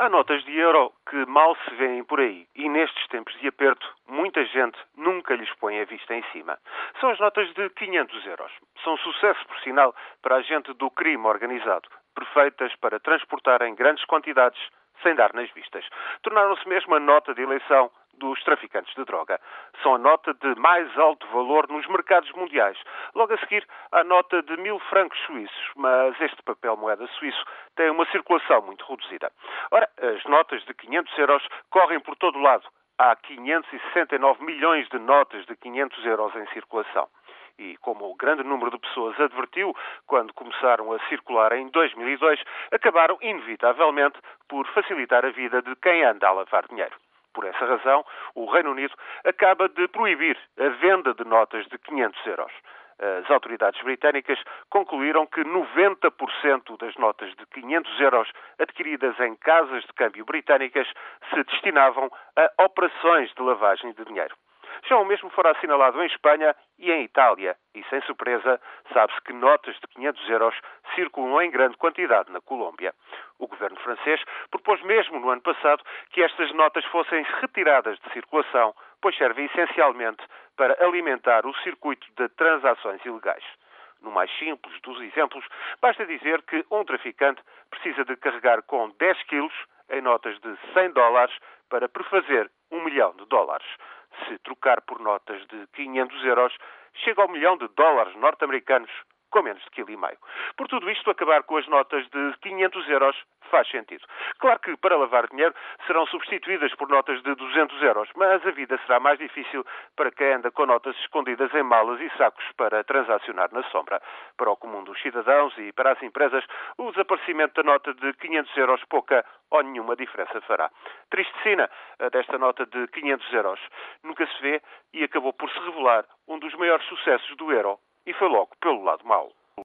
Há notas de euro que mal se veem por aí e nestes tempos de aperto muita gente nunca lhes põe a vista em cima. São as notas de 500 euros. São sucesso, por sinal, para a gente do crime organizado, perfeitas para transportar em grandes quantidades sem dar nas vistas. Tornaram-se mesmo a nota de eleição dos traficantes de droga. São a nota de mais alto valor nos mercados mundiais. Logo a seguir, a nota de mil francos suíços, mas este papel moeda suíço tem uma circulação muito reduzida. Ora, as notas de 500 euros correm por todo o lado. Há 569 milhões de notas de 500 euros em circulação e como o grande número de pessoas advertiu quando começaram a circular em 2002, acabaram inevitavelmente por facilitar a vida de quem anda a lavar dinheiro. Por essa razão, o Reino Unido acaba de proibir a venda de notas de 500 euros. As autoridades britânicas concluíram que 90% das notas de 500 euros adquiridas em casas de câmbio britânicas se destinavam a operações de lavagem de dinheiro. Já o mesmo fora assinalado em Espanha e em Itália, e sem surpresa, sabe-se que notas de 500 euros circulam em grande quantidade na Colômbia. O governo francês propôs mesmo no ano passado que estas notas fossem retiradas de circulação, pois servem essencialmente para alimentar o circuito de transações ilegais. No mais simples dos exemplos, basta dizer que um traficante precisa de carregar com 10 quilos em notas de 100 dólares para prefazer um milhão de dólares se trocar por notas de 500 euros, chega ao milhão de dólares norte-americanos com menos de quilo e meio. Por tudo isto, acabar com as notas de 500 euros faz sentido. Claro que para lavar dinheiro serão substituídas por notas de 200 euros, mas a vida será mais difícil para quem anda com notas escondidas em malas e sacos para transacionar na sombra. Para o comum dos cidadãos e para as empresas, o desaparecimento da nota de 500 euros pouca ou nenhuma diferença fará. Triste cena desta nota de 500 euros. Nunca se vê e acabou por se revelar um dos maiores sucessos do euro e foi logo pelo lado mau.